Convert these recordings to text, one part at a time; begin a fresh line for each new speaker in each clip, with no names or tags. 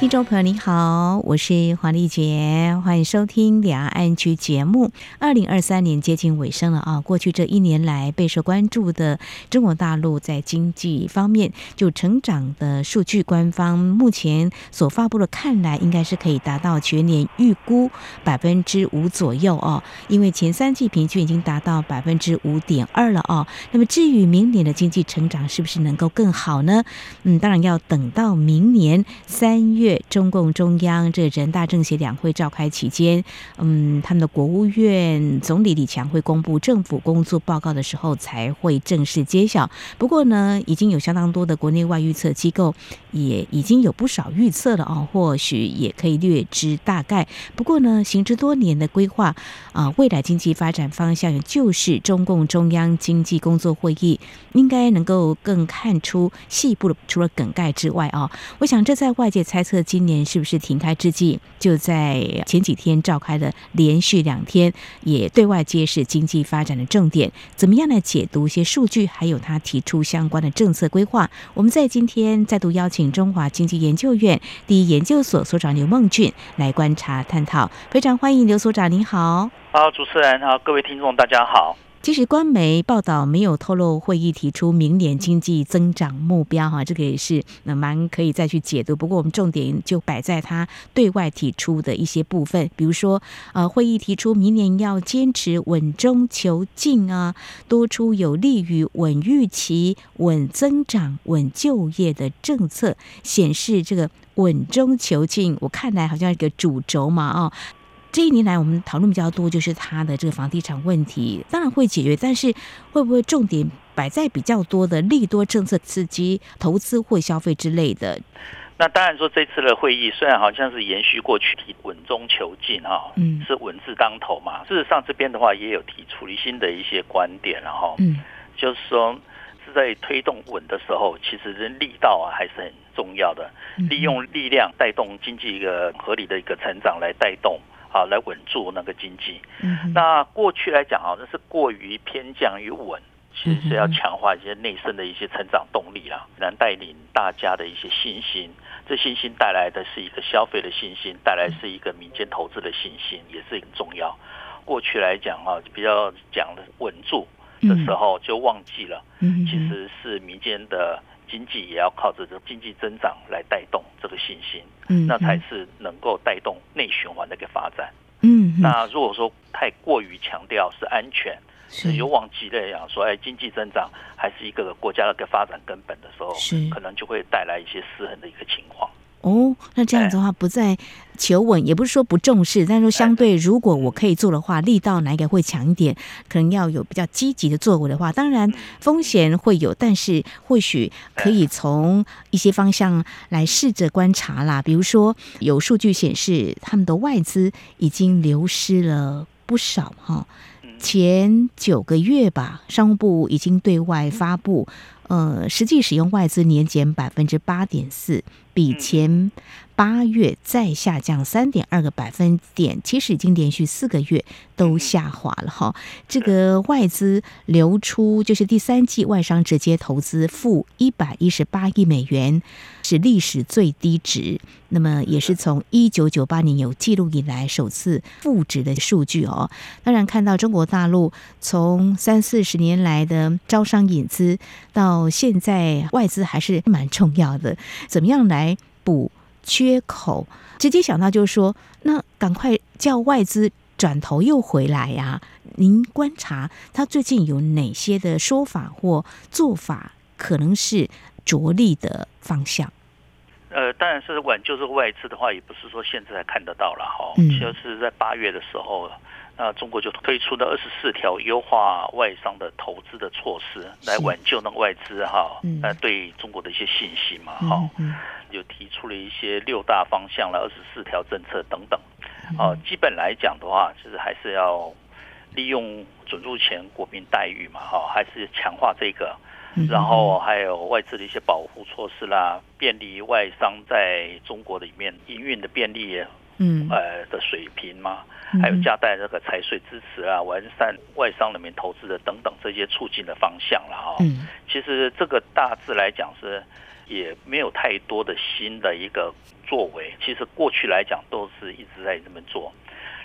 听众朋友您好，我是黄丽杰，欢迎收听两岸 ING 节目。二零二三年接近尾声了啊，过去这一年来备受关注的中国大陆在经济方面就成长的数据，官方目前所发布的看来应该是可以达到全年预估百分之五左右哦，因为前三季平均已经达到百分之五点二了哦。那么至于明年的经济成长是不是能够更好呢？嗯，当然要等到明年三月。中共中央这人大政协两会召开期间，嗯，他们的国务院总理李强会公布政府工作报告的时候，才会正式揭晓。不过呢，已经有相当多的国内外预测机构也已经有不少预测了哦，或许也可以略知大概。不过呢，行之多年的规划啊，未来经济发展方向，就是中共中央经济工作会议应该能够更看出细部的，除了梗概之外啊，我想这在外界猜测。今年是不是停开之际，就在前几天召开的连续两天，也对外揭示经济发展的重点。怎么样来解读一些数据，还有他提出相关的政策规划？我们在今天再度邀请中华经济研究院第一研究所所长刘梦俊来观察探讨。非常欢迎刘所长，您好。
好，主持人好，各位听众大家好。
其实官媒报道没有透露会议提出明年经济增长目标哈，这个也是那蛮可以再去解读。不过我们重点就摆在他对外提出的一些部分，比如说呃，会议提出明年要坚持稳中求进啊，多出有利于稳预期、稳增长、稳就业的政策，显示这个稳中求进，我看来好像一个主轴嘛啊。这一年来，我们讨论比较多，就是他的这个房地产问题，当然会解决，但是会不会重点摆在比较多的利多政策刺激投资或消费之类的？
那当然说，这次的会议虽然好像是延续过去提稳中求进哈，嗯，是稳字当头嘛。事实上，这边的话也有提出新的一些观点，然后，嗯，就是说是在推动稳的时候，其实人力道啊还是很重要的，利用力量带动经济一个合理的一个成长来带动。好，来稳住那个经济。嗯，那过去来讲啊，那是过于偏向于稳，其实是要强化一些内生的一些成长动力啦，能带领大家的一些信心。这信心带来的是一个消费的信心，带来是一个民间投资的信心，也是很重要。过去来讲啊，比较讲的稳住的时候，就忘记了，其实是民间的。经济也要靠着这个经济增长来带动这个信心，嗯，那才是能够带动内循环的一个发展。嗯，那如果说太过于强调是安全，是有往极了样说，哎，经济增长还是一个国家的一个发展根本的时候，是可能就会带来一些失衡的一个情况。
哦，那这样子的话，不再求稳，也不是说不重视，但是说相对，如果我可以做的话，力道哪一个会强一点？可能要有比较积极的作为的话，当然风险会有，但是或许可以从一些方向来试着观察啦。比如说，有数据显示，他们的外资已经流失了不少哈。前九个月吧，商务部已经对外发布。呃，实际使用外资年减百分之八点四，比前八月再下降三点二个百分点，其实已经连续四个月都下滑了哈。这个外资流出就是第三季外商直接投资负一百一十八亿美元，是历史最低值。那么也是从一九九八年有记录以来首次负值的数据哦。当然看到中国大陆从三四十年来的招商引资到现在外资还是蛮重要的，怎么样来补？缺口，直接想到就是说，那赶快叫外资转头又回来呀、啊！您观察他最近有哪些的说法或做法，可能是着力的方向？
呃，当然是挽救这个外资的话，也不是说现在才看得到了哈。嗯，就是在八月的时候，那中国就推出了二十四条优化外商的投资的措施，来挽救那个外资哈，呃，对中国的一些信心嘛，哈。嗯就提出了一些六大方向了，二十四条政策等等。哦，基本来讲的话，就是还是要利用准入前国民待遇嘛，哈，还是强化这个然后还有外资的一些保护措施啦，便利外商在中国里面营运的便利，嗯，呃的水平嘛，还有加大这个财税支持啊，完善外商人民投资的等等这些促进的方向了哈。嗯，其实这个大致来讲是也没有太多的新的一个作为，其实过去来讲都是一直在这么做。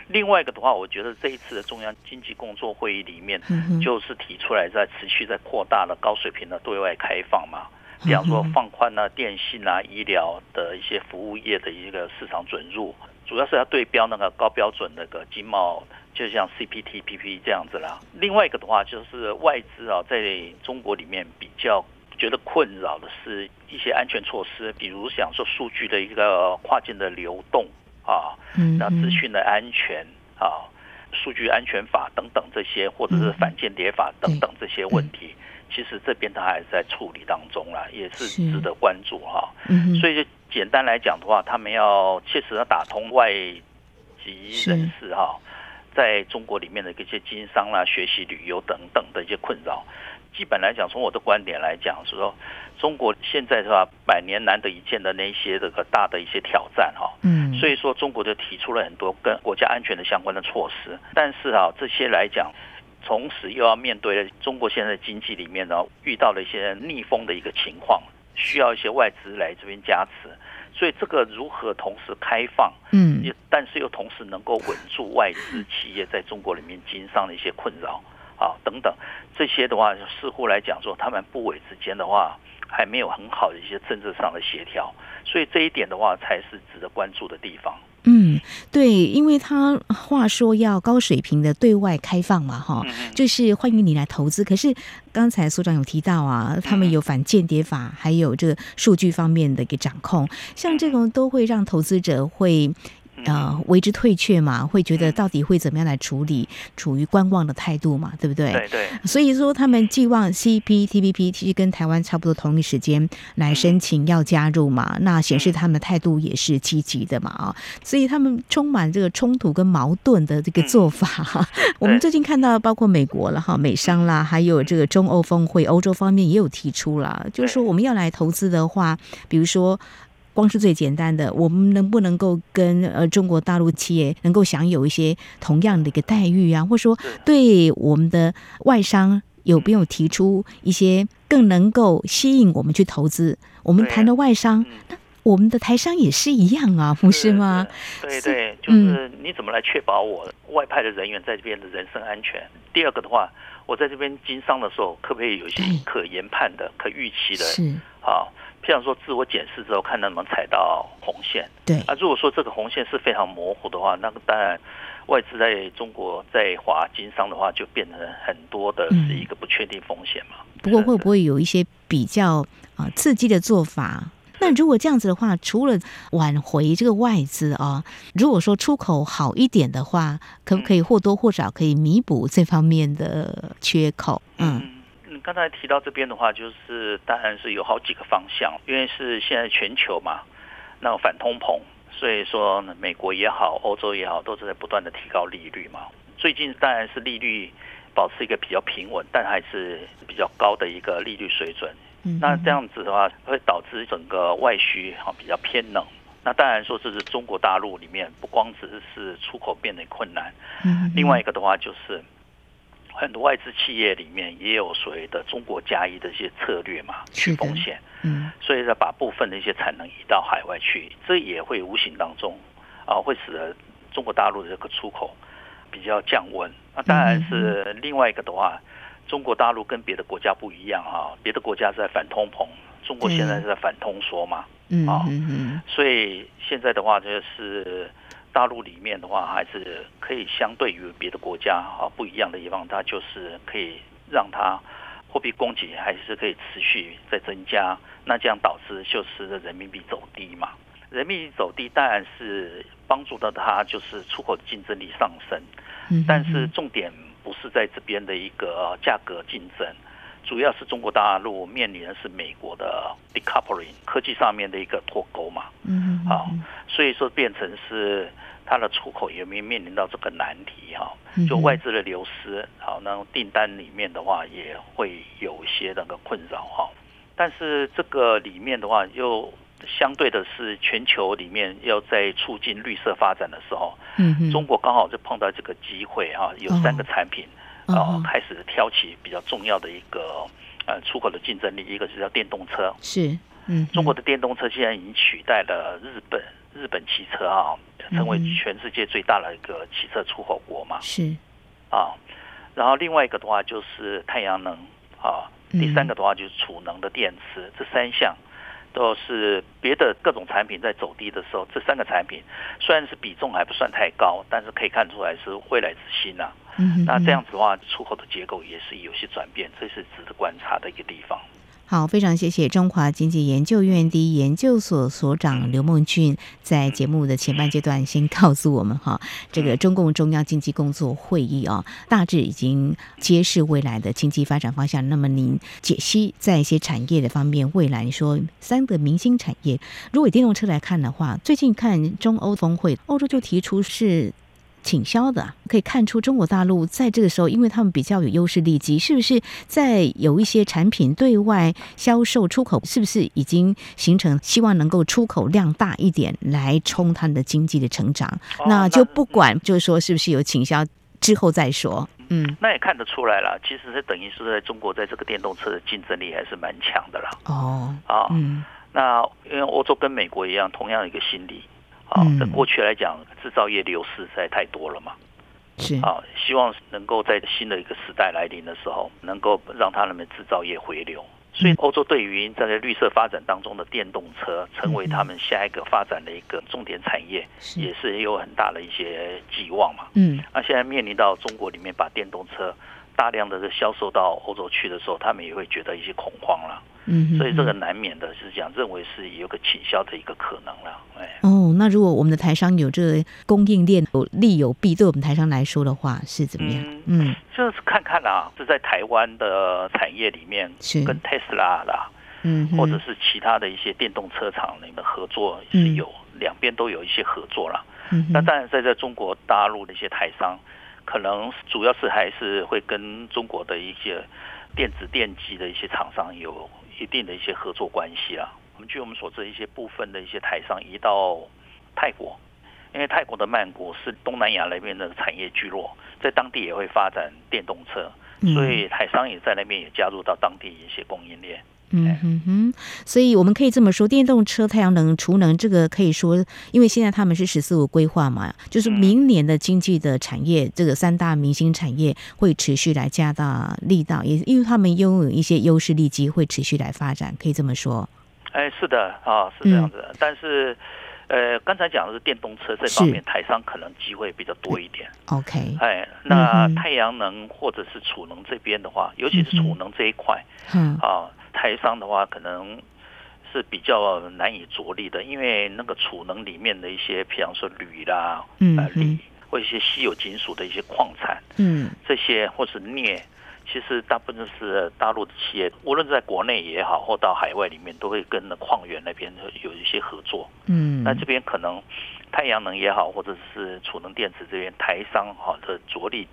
另外一个的话，我觉得这一次的中央经济工作会议里面，就是提出来在持续在扩大了高水平的对外开放嘛，比方说放宽了电信啊、医疗的一些服务业的一个市场准入，主要是要对标那个高标准那个经贸，就像 CPTPP 这样子啦。另外一个的话，就是外资啊，在中国里面比较觉得困扰的是一些安全措施，比如想说数据的一个跨境的流动。啊，那资讯的安全啊，数据安全法等等这些，或者是反间谍法等等这些问题，其实这边它还是在处理当中啦，也是值得关注哈。所以就简单来讲的话，他们要切实的打通外籍人士哈，在中国里面的一些经商啦、学习、旅游等等的一些困扰。基本来讲，从我的观点来讲，是说中国现在是吧，百年难得一见的那些这个大的一些挑战哈，嗯，所以说中国就提出了很多跟国家安全的相关的措施，但是啊，这些来讲，同时又要面对中国现在经济里面呢遇到了一些逆风的一个情况，需要一些外资来这边加持，所以这个如何同时开放，嗯，但是又同时能够稳住外资企业在中国里面经商的一些困扰。啊，等等，这些的话，似乎来讲说，他们部委之间的话，还没有很好的一些政治上的协调，所以这一点的话，才是值得关注的地方。
嗯，对，因为他话说要高水平的对外开放嘛，哈，就是欢迎你来投资。可是刚才所长有提到啊，他们有反间谍法，还有这个数据方面的一个掌控，像这种都会让投资者会。呃，为之退却嘛，会觉得到底会怎么样来处理，处于观望的态度嘛，对不对？
对对。
所以说，他们寄望 CPTPP 其实跟台湾差不多同一时间来申请要加入嘛，那显示他们的态度也是积极的嘛啊，所以他们充满这个冲突跟矛盾的这个做法哈。我们最近看到，包括美国了哈，美商啦，还有这个中欧峰会，欧洲方面也有提出了，就是说我们要来投资的话，比如说。光是最简单的，我们能不能够跟呃中国大陆企业能够享有一些同样的一个待遇啊？或者说，对我们的外商有没有提出一些更能够吸引我们去投资？我们谈的外商，那我们的台商也是一样啊，不是吗？
对对，就是你怎么来确保我外派的人员在这边的人身安全？第二个的话，我在这边经商的时候，可不可以有一些可研判的、可预期的？是啊。像说自我检视之后，看能不能踩到红线。对啊，如果说这个红线是非常模糊的话，那个当然外资在中国在华经商的话，就变成很多的是一个不确定风险嘛。
不过会不会有一些比较啊刺激的做法？那如果这样子的话，除了挽回这个外资啊，如果说出口好一点的话，可不可以或多或少可以弥补这方面的缺口？嗯。
刚才提到这边的话，就是当然是有好几个方向，因为是现在全球嘛，那反通膨，所以说美国也好，欧洲也好，都是在不断的提高利率嘛。最近当然是利率保持一个比较平稳，但还是比较高的一个利率水准。那这样子的话，会导致整个外需哈比较偏冷。那当然说这是中国大陆里面不光只是出口变得困难，另外一个的话就是。很多外资企业里面也有所谓的“中国加一”的一些策略嘛，去风险，嗯，所以呢，把部分的一些产能移到海外去，这也会无形当中啊，会使得中国大陆的这个出口比较降温。那当然是另外一个的话，中国大陆跟别的国家不一样哈，别的国家是在反通膨，中国现在是在反通缩嘛，嗯啊，所以现在的话就是。大陆里面的话，还是可以相对于别的国家啊不一样的地方，它就是可以让它货币供给还是可以持续在增加，那这样导致就是人民币走低嘛。人民币走低当然是帮助到它就是出口竞争力上升，但是重点不是在这边的一个价格竞争，主要是中国大陆面临的是美国的 decoupling 科技上面的一个脱钩嘛。嗯，好，所以说变成是。它的出口也没有面临到这个难题哈？就外资的流失，好，那订单里面的话也会有一些那个困扰哈。但是这个里面的话，又相对的是全球里面要在促进绿色发展的时候，嗯，中国刚好就碰到这个机会哈，有三个产品啊开始挑起比较重要的一个呃出口的竞争力，一个是叫电动车，
是，嗯，
中国的电动车现在已经取代了日本。日本汽车啊，成为全世界最大的一个汽车出口国嘛。
是
啊，然后另外一个的话就是太阳能啊，第三个的话就是储能的电池，这三项都是别的各种产品在走低的时候，这三个产品虽然是比重还不算太高，但是可以看出来是未来之星啊。那这样子的话，出口的结构也是有些转变，这是值得观察的一个地方。
好，非常谢谢中华经济研究院第一研究所所长刘梦俊，在节目的前半阶段先告诉我们哈，这个中共中央经济工作会议啊，大致已经揭示未来的经济发展方向。那么您解析在一些产业的方面，未来你说三个明星产业，如果以电动车来看的话，最近看中欧峰会，欧洲就提出是。倾销的可以看出，中国大陆在这个时候，因为他们比较有优势利基，是不是在有一些产品对外销售出口，是不是已经形成希望能够出口量大一点来冲他们的经济的成长？哦、那就不管就是说是不是有倾销之后再说。嗯，
那也看得出来了，其实是等于是在中国在这个电动车的竞争力还是蛮强的了。
哦，
啊，嗯，那因为欧洲跟美国一样，同样一个心理。啊，在过去来讲，制造业流失实在太多了嘛。
是
啊，希望能够在新的一个时代来临的时候，能够让他们制造业回流。所以，欧洲对于在绿色发展当中的电动车，成为他们下一个发展的一个重点产业，也是有很大的一些寄望嘛。嗯，那现在面临到中国里面把电动车大量的销售到欧洲去的时候，他们也会觉得一些恐慌了。嗯，所以这个难免的是讲，认为是有个倾销的一个可能了。哎，
哦，那如果我们的台商有这个供应链有利有弊，对我们台商来说的话是怎么样？嗯，
嗯就是看看啦，是在台湾的产业里面，是跟特斯拉啦，嗯，或者是其他的一些电动车厂里面合作是有两边都有一些合作了。嗯，那当然在在中国大陆的一些台商，可能主要是还是会跟中国的一些电子电机的一些厂商有。一定的一些合作关系啦。我们据我们所知，一些部分的一些台商移到泰国，因为泰国的曼谷是东南亚那边的产业聚落，在当地也会发展电动车，所以台商也在那边也加入到当地一些供应链。
嗯哼哼，所以我们可以这么说，电动车、太阳能、储能，这个可以说，因为现在他们是“十四五”规划嘛，就是明年的经济的产业，这个三大明星产业会持续来加大力道，也因为他们拥有一些优势利基，会持续来发展，可以这么说。
哎，是的啊，是这样子。嗯、但是，呃，刚才讲的是电动车这方面，台商可能机会比较多一点。
OK，
哎，那太阳能或者是储能这边的话，尤其是储能这一块，嗯啊。台商的话，可能是比较难以着力的，因为那个储能里面的一些，譬方说铝啦，嗯，锂或一些稀有金属的一些矿产，嗯，这些或是镍，其实大部分是大陆的企业，无论在国内也好，或到海外里面，都会跟那矿源那边有一些合作，嗯，那这边可能太阳能也好，或者是储能电池这边，台商哈的着力。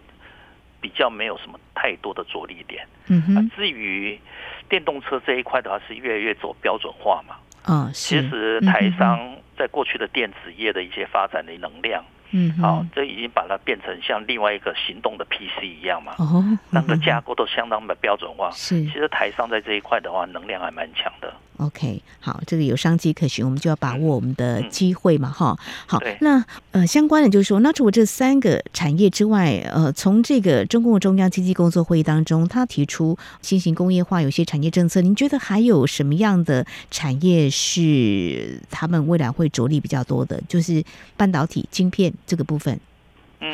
比较没有什么太多的着力点。嗯哼。至于电动车这一块的话，是越来越走标准化嘛。啊，其实台商在过去的电子业的一些发展的能量，嗯，好，这已经把它变成像另外一个行动的 PC 一样嘛。哦。那个架构都相当的标准化。是。其实台商在这一块的话，能量还蛮强的。
OK，好，这个有商机可循，我们就要把握我们的机会嘛，哈、嗯。好，那呃，相关的就是说，那除了这三个产业之外，呃，从这个中共中央经济工作会议当中，他提出新型工业化有些产业政策，您觉得还有什么样的产业是他们未来会着力比较多的？就是半导体晶片这个部分，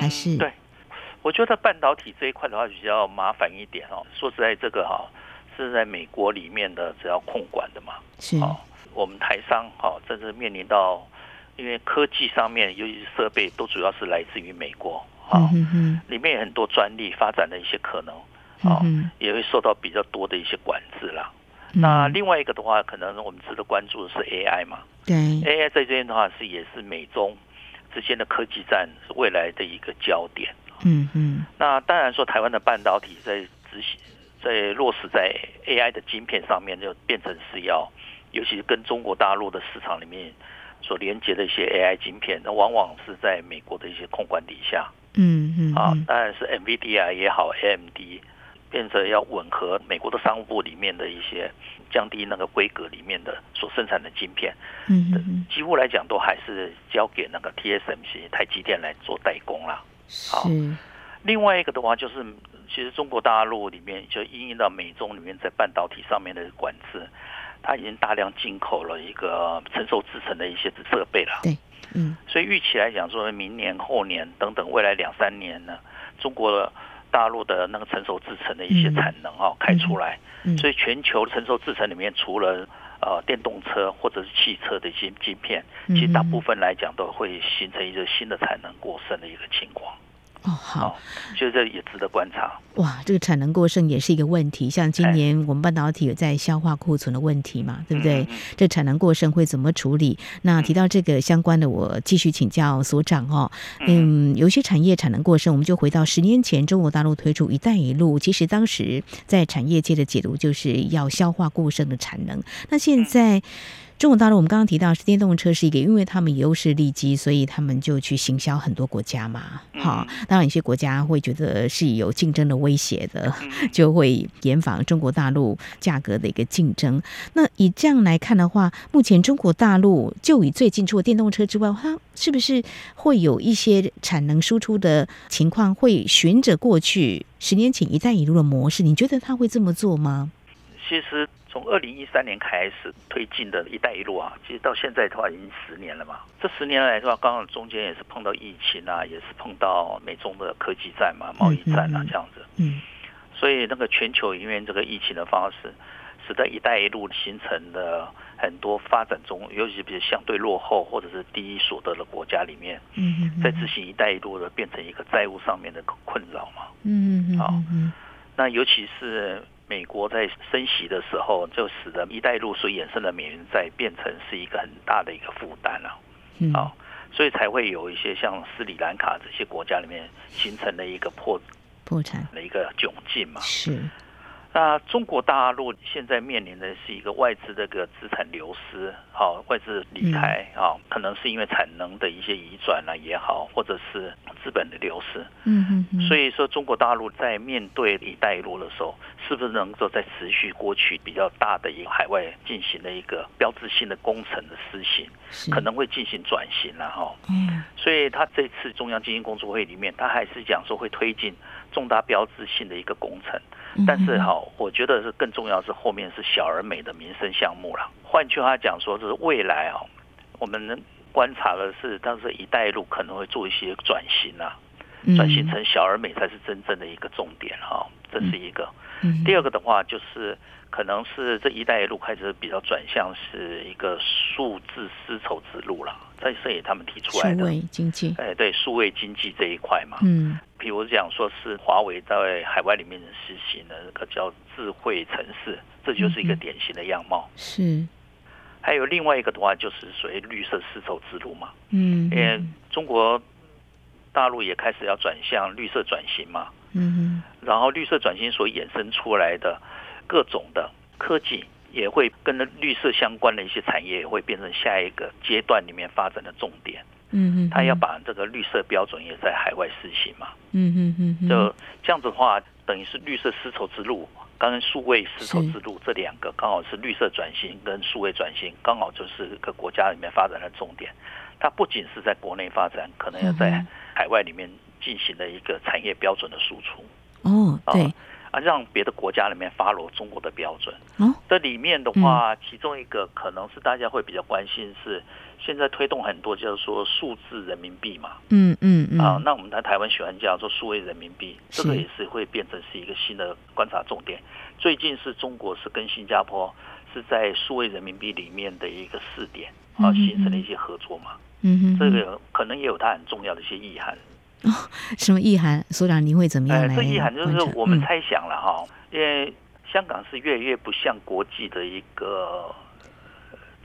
还是？
对，我觉得半导体这一块的话比较麻烦一点哦。说实在，这个哈。是在美国里面的，只要控管的嘛。是。好，我们台商好，这是面临到，因为科技上面，尤其是设备，都主要是来自于美国。啊，嗯里面有很多专利发展的一些可能，啊，也会受到比较多的一些管制啦。那另外一个的话，可能我们值得关注的是 AI 嘛。对。AI 在这边的话是也是美中之间的科技战未来的一个焦点。
嗯嗯。
那当然说，台湾的半导体在执行、在落实在 AI 的晶片上面，就变成是要，尤其是跟中国大陆的市场里面所连接的一些 AI 晶片，那往往是在美国的一些控管底下。
嗯嗯。
啊，当然是 NVIDIA 也好，AMD。变成要吻合美国的商务部里面的一些降低那个规格里面的所生产的晶片，
嗯嗯，
几乎来讲都还是交给那个 TSMC 台积电来做代工啦。好，另外一个的话就是，其实中国大陆里面就因应到美中里面在半导体上面的管制，它已经大量进口了一个成熟制程的一些设备了。
对，嗯，
所以预期来讲，说明年、后年等等未来两三年呢，中国的。大陆的那个成熟制程的一些产能啊，开出来，所以全球成熟制程里面，除了呃电动车或者是汽车的一些晶片，其实大部分来讲都会形成一个新的产能过剩的一个情况。
哦，好，
就这也值得观察。
哇，这个产能过剩也是一个问题。像今年我们半导体有在消化库存的问题嘛，对不对？嗯、这产能过剩会怎么处理？那提到这个相关的，我继续请教所长哦。嗯，有些产业产能过剩，我们就回到十年前中国大陆推出“一带一路”，其实当时在产业界的解读就是要消化过剩的产能。那现在。中国大陆，我们刚刚提到是电动车是一个，因为他们优势利基，所以他们就去行销很多国家嘛。好，当然有些国家会觉得是有竞争的威胁的，就会严防中国大陆价格的一个竞争。那以这样来看的话，目前中国大陆就以最近除了电动车之外，它是不是会有一些产能输出的情况，会循着过去十年前“一带一路”的模式？你觉得他会这么做吗？
其实。从二零一三年开始推进的一带一路啊，其实到现在的话已经十年了嘛。这十年来的话，刚好中间也是碰到疫情啊，也是碰到美中的科技战嘛、贸易战啊这样子。
嗯。
所以那个全球因为这个疫情的方式，使得一带一路形成的很多发展中，尤其是比如相对落后或者是低所得的国家里面，
嗯
在执行一带一路的变成一个债务上面的困扰嘛。
嗯嗯
好，那尤其是。美国在升息的时候，就使得“一带一路”所衍生的美元债变成是一个很大的一个负担了。
嗯，
好，所以才会有一些像斯里兰卡这些国家里面形成了一个破
破产
的一个窘境嘛。
是。
那中国大陆现在面临的是一个外资的个资产流失，好，外资离开啊，可能是因为产能的一些移转啊也好，或者是资本的流失。
嗯嗯。
所以说，中国大陆在面对“一带一路”的时候，是不是能够在持续过去比较大的一个海外进行的一个标志性的工程的施行，可能会进行转型了哈。
嗯。
所以他这次中央经济工作会里面，他还是讲说会推进重大标志性的一个工程。但是哈，我觉得是更重要是后面是小而美的民生项目了。换句话讲说，就是未来啊，我们能观察的是，当时“一带一路”可能会做一些转型啊，转型成小而美才是真正的一个重点哈。这是一个。第二个的话，就是可能是这一带一路开始比较转向是一个数字丝绸之路了。在这也他们提出来的，
数位经济，
哎，对，数位经济这一块嘛，
嗯，
比如讲说是华为在海外里面实行的那个叫智慧城市，这就是一个典型的样貌。
是，
还有另外一个的话，就是属于绿色丝绸之路嘛，
嗯，
因为中国大陆也开始要转向绿色转型嘛，
嗯，
然后绿色转型所衍生出来的各种的科技。也会跟绿色相关的一些产业，也会变成下一个阶段里面发展的重点。
嗯嗯，
他要把这个绿色标准也在海外实行嘛。
嗯嗯嗯，
就这样子的话，等于是绿色丝绸之路，刚刚数位丝绸之路这两个刚好是绿色转型跟数位转型，刚好就是一个国家里面发展的重点。它不仅是在国内发展，可能要在海外里面进行的一个产业标准的输出。
哦，对。
啊，让别的国家里面 follow 中国的标准。
哦，
这里面的话，其中一个可能是大家会比较关心是，现在推动很多就是说数字人民币嘛。
嗯嗯嗯。
啊，那我们在台湾喜欢叫做数位人民币，这个也是会变成是一个新的观察重点。最近是中国是跟新加坡是在数位人民币里面的一个试点啊，形成了一些合作嘛。
嗯哼，
这个可能也有它很重要的一些意涵。
哦，什么意涵？所长，您会怎么样来？
这意涵就是我们猜想了哈，因为香港是越来越不像国际的一个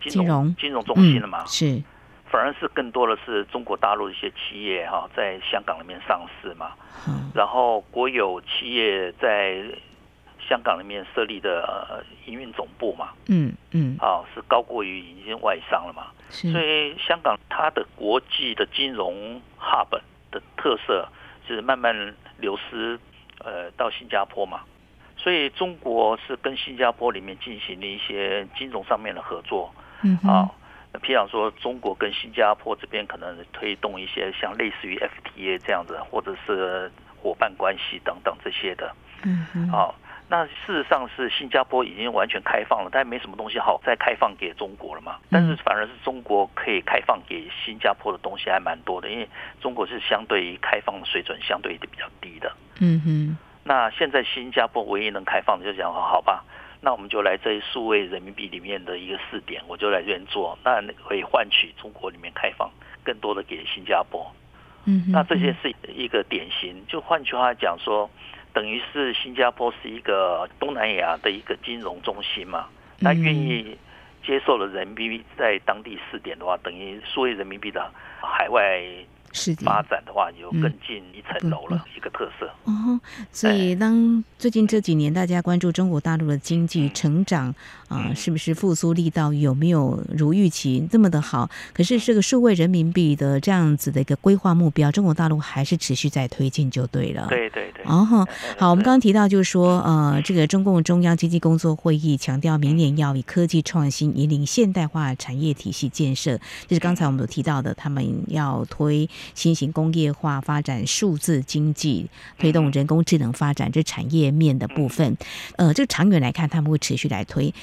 金融金融？中心了嘛，
是。
反而是更多的是中国大陆一些企业哈，在香港里面上市嘛，然后国有企业在香港里面设立的营运总部嘛，嗯嗯，啊是高过于已经外商了嘛，所以香港它的国际的金融 hub 的特色是慢慢流失，呃，到新加坡嘛，所以中国是跟新加坡里面进行了一些金融上面的合作，嗯啊。譬如说，中国跟新加坡这边可能推动一些像类似于 FTA 这样子，或者是伙伴关系等等这些的。嗯嗯。好，那事实上是新加坡已经完全开放了，但没什么东西好再开放给中国了嘛。但是反而是中国可以开放给新加坡的东西还蛮多的，因为中国是相对于开放的水准相对比较低的。嗯哼。那现在新加坡唯一能开放的就讲好吧。那我们就来这数位人民币里面的一个试点，我就来这边做，那可以换取中国里面开放更多的给新加坡。嗯，那这些是一个典型。就换句话讲说，等于是新加坡是一个东南亚的一个金融中心嘛，那愿意接受了人民币在当地试点的话，等于数位人民币的海外。是发展的话，有更进一层楼了，一个特色。
哦，所以当最近这几年大家关注中国大陆的经济成长啊，是不是复苏力道有没有如预期这么的好？可是这个数位人民币的这样子的一个规划目标，中国大陆还是持续在推进就对了。
对对对。
哦，好，我们刚刚提到就是说，呃，这个中共中央经济工作会议强调，明年要以科技创新引领现代化产业体系建设，就是刚才我们有提到的，他们要推。新型工业化发展、数字经济推动人工智能发展，这产业面的部分，呃，这个长远来看，他们会持续来推。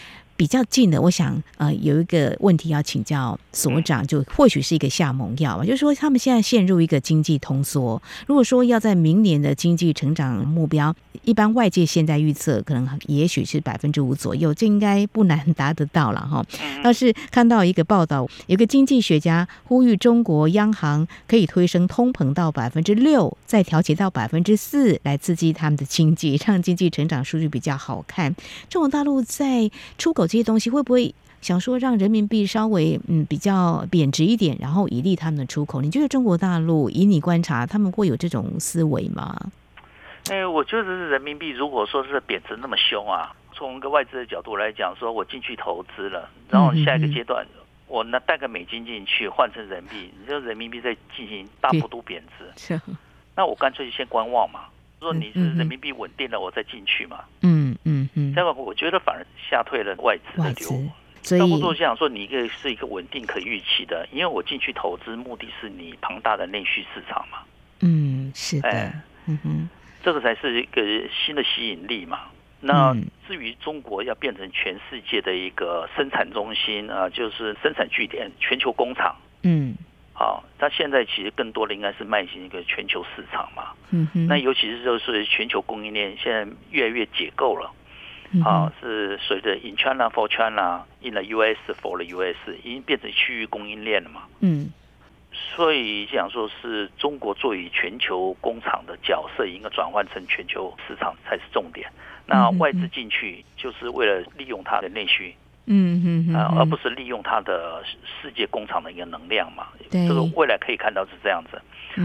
比较近的，我想呃有一个问题要请教所长，就或许是一个下猛药吧，就是说他们现在陷入一个经济通缩，如果说要在明年的经济成长目标，一般外界现在预测可能也许是百分之五左右，这应该不难达得到了哈。要是看到一个报道，有个经济学家呼吁中国央行可以推升通膨到百分之六，再调节到百分之四，来刺激他们的经济，让经济成长数据比较好看。中国大陆在出口。这些东西会不会想说让人民币稍微嗯比较贬值一点，然后以利他们的出口？你觉得中国大陆以你观察，他们会有这种思维吗？
哎，我觉得是人民币如果说是贬值那么凶啊，从一个外资的角度来讲，说我进去投资了，然后下一个阶段我那带个美金进去换成人民币，你说人民币在进行大幅度贬值，那我干脆就先观望嘛。说你是人民币稳定了，我再进去嘛。嗯嗯嗯。这样我觉得反而吓退了外资的流。所以，差不多这样说，你一个是一个稳定可预期的，因为我进去投资目的是你庞大的内需市场嘛。
嗯，是的。哎、嗯哼，
这个才是一个新的吸引力嘛。那至于中国要变成全世界的一个生产中心啊，就是生产据点、全球工厂。嗯。好，它现在其实更多的应该是迈向一个全球市场嘛。嗯哼。那尤其是就是全球供应链现在越来越解构了。啊，是随着 In China for China，In the US for the US，已经变成区域供应链了嘛。嗯。所以想说是中国作为全球工厂的角色，应该转换成全球市场才是重点。那外资进去就是为了利用它的内需。嗯嗯啊，而不是利用它的世界工厂的一个能量嘛，对这个未来可以看到是这样子。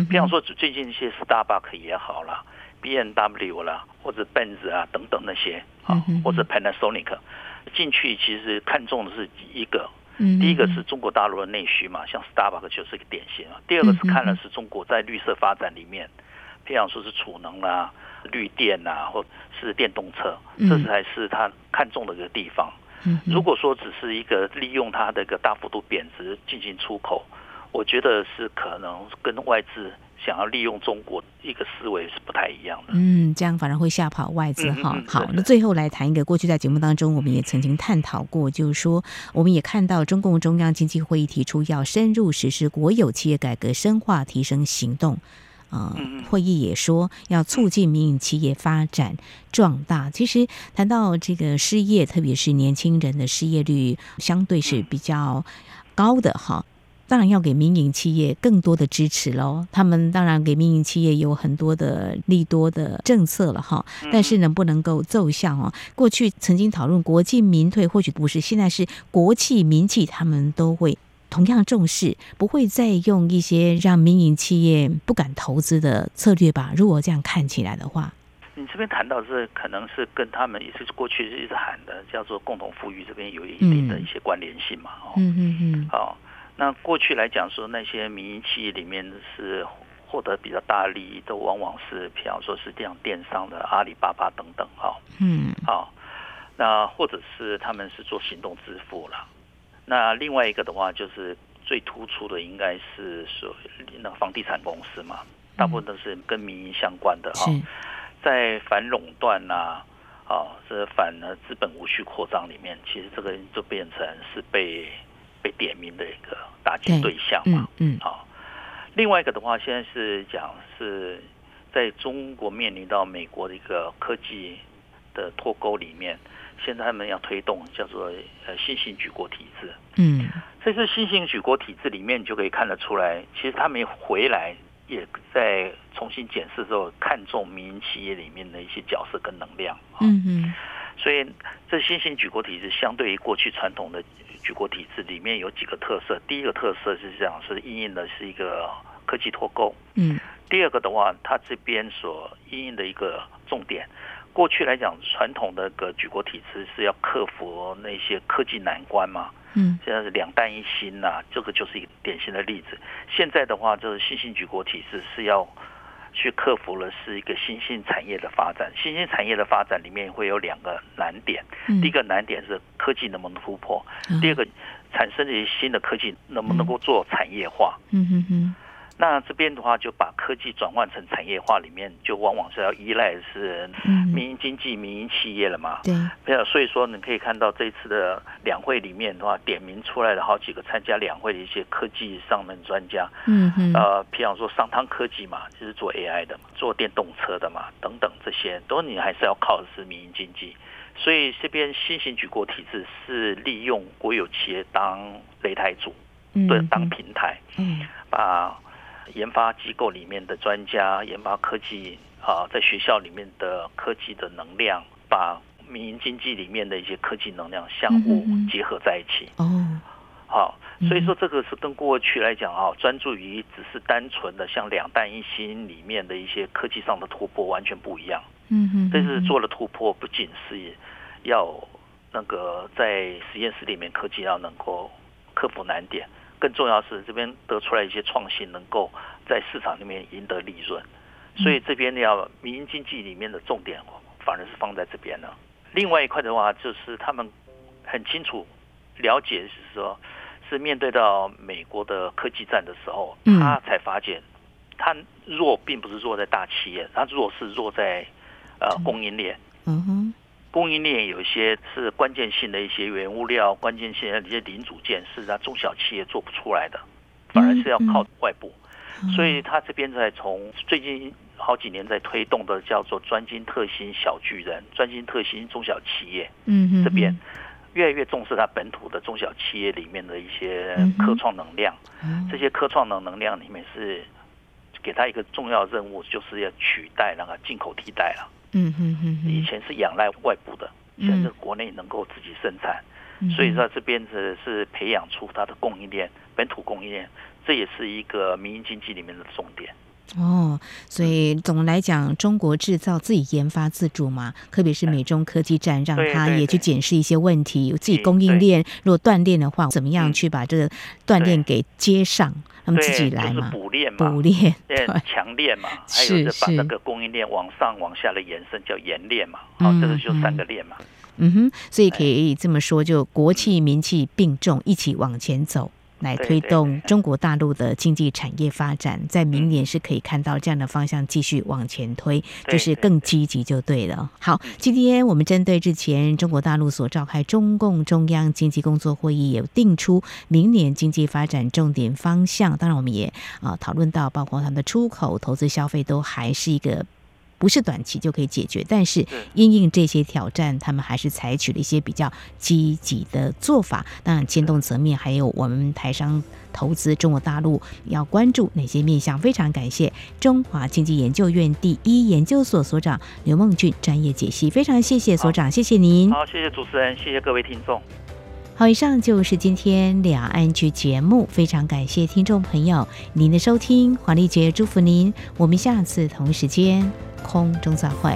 比方说最近一些 Starbucks 也好了，B M W 啦，或者 Benz 啊等等那些啊，或者 Panasonic 进去，其实看中的是一个，第一个是中国大陆的内需嘛，像 Starbucks 就是一个典型啊。第二个是看的是中国在绿色发展里面，比方说是储能啦、绿电呐，或是电动车，这才是他看中的一个地方。如果说只是一个利用它的一个大幅度贬值进行出口，我觉得是可能跟外资想要利用中国一个思维是不太一样的。嗯，
这样反而会吓跑外资哈。好，那最后来谈一个，过去在节目当中我们也曾经探讨过，就是说我们也看到中共中央经济会议提出要深入实施国有企业改革，深化提升行动。呃，会议也说要促进民营企业发展壮大。其实谈到这个失业，特别是年轻人的失业率相对是比较高的哈。当然要给民营企业更多的支持喽。他们当然给民营企业有很多的利多的政策了哈。但是能不能够奏效哦？过去曾经讨论国进民退，或许不是，现在是国企民企他们都会。同样重视，不会再用一些让民营企业不敢投资的策略吧？如果这样看起来的话，
你这边谈到是可能是跟他们也是过去一直喊的叫做共同富裕这边有一定的一些关联性嘛？哦，
嗯嗯嗯。
好，那过去来讲说那些民营企业里面是获得比较大利益，都往往是比方说是这样电商的阿里巴巴等等哈。
嗯。
好，那或者是他们是做行动支付了。那另外一个的话，就是最突出的应该是说那房地产公司嘛，大部分都是跟民营相关的哈，在反垄断呐，啊，这反呢资本无序扩张里面，其实这个就变成是被被点名的一个打击对象嘛，
嗯，
好，另外一个的话，现在是讲是在中国面临到美国的一个科技的脱钩里面。现在他们要推动叫做呃新型举国体制，
嗯，
这是新型举国体制里面，你就可以看得出来，其实他们回来也在重新检视之后，看重民营企业里面的一些角色跟能量，
嗯嗯，
所以这新型举国体制相对于过去传统的举国体制里面有几个特色，第一个特色是这样，是应用的是一个科技脱钩，
嗯，
第二个的话，它这边所应用的一个重点。过去来讲，传统的个举国体制是要克服那些科技难关嘛。
嗯，
现在是两弹一星呐、啊，这个就是一个典型的例子。现在的话，就是新型举国体制是要去克服了是一个新兴产业的发展。新兴产业的发展里面会有两个难点，第一个难点是科技能不能突破，第二个产生这些新的科技能不能够做产业化。
嗯哼哼。
那这边的话，就把科技转换成产业化，里面就往往是要依赖是民营经济、民营企业了嘛。
对。
所以说你可以看到这次的两会里面的话，点名出来了好几个参加两会的一些科技上面专家。
嗯嗯。
呃，譬方说商汤科技嘛，就是做 AI 的嘛，做电动车的嘛，等等这些，都你还是要靠的是民营经济。所以这边新型举国体制是利用国有企业当擂台主，对，当平台，
嗯，
把。研发机构里面的专家，研发科技啊，在学校里面的科技的能量，把民营经济里面的一些科技能量相互结合在一起。
哦，
好，所以说这个是跟过去来讲啊，专注于只是单纯的像两弹一星里面的一些科技上的突破完全不一样。
嗯嗯，
但是做了突破，不仅是要那个在实验室里面科技要能够克服难点。更重要是这边得出来一些创新，能够在市场里面赢得利润，所以这边要民营经济里面的重点反而是放在这边了。另外一块的话，就是他们很清楚了解，是说，是面对到美国的科技战的时候，他才发现，他弱并不是弱在大企业，他弱是弱在呃供应链。
嗯哼。
供应链有一些是关键性的一些原物料，关键性的一些零组件是它中小企业做不出来的，反而是要靠外部。所以他这边在从最近好几年在推动的叫做专精特新小巨人，专精特新中小企业。
嗯，
这边越来越重视它本土的中小企业里面的一些科创能量。嗯这些科创能能量里面是给他一个重要任务，就是要取代那个进口替代了。
嗯哼哼，
以前是仰赖外部的，现在国内能够自己生产，所以在这边是是培养出它的供应链，本土供应链，这也是一个民营经济里面的重点。
哦，所以总的来讲，中国制造自己研发自主嘛，特别是美中科技战，让他也去检视一些问题，有自己供应链如果断裂的话，怎么样去把这个断裂给接上，他们自己来嘛，
补链嘛，
补链，
对，强链嘛，还有是把那个供应链往上往下的延伸叫延链嘛，好，这个就三个链嘛。
嗯哼，所以可以这么说，就国企民企并重，一起往前走。来推动中国大陆的经济产业发展，在明年是可以看到这样的方向继续往前推，就是更积极就对了。好，今天我们针对之前中国大陆所召开中共中央经济工作会议，也定出明年经济发展重点方向。当然，我们也啊讨论到，包括他们的出口、投资、消费都还是一个。不是短期就可以解决，但是因应这些挑战，他们还是采取了一些比较积极的做法。当然，牵动层面还有我们台商投资中国大陆要关注哪些面向？非常感谢中华经济研究院第一研究所所长刘梦俊专业解析，非常谢谢所长，谢谢您。
好，谢谢主持人，谢谢各位听众。
好，以上就是今天两岸 ING 节目，非常感谢听众朋友您的收听，黄丽杰祝福您，我们下次同时间空中再会。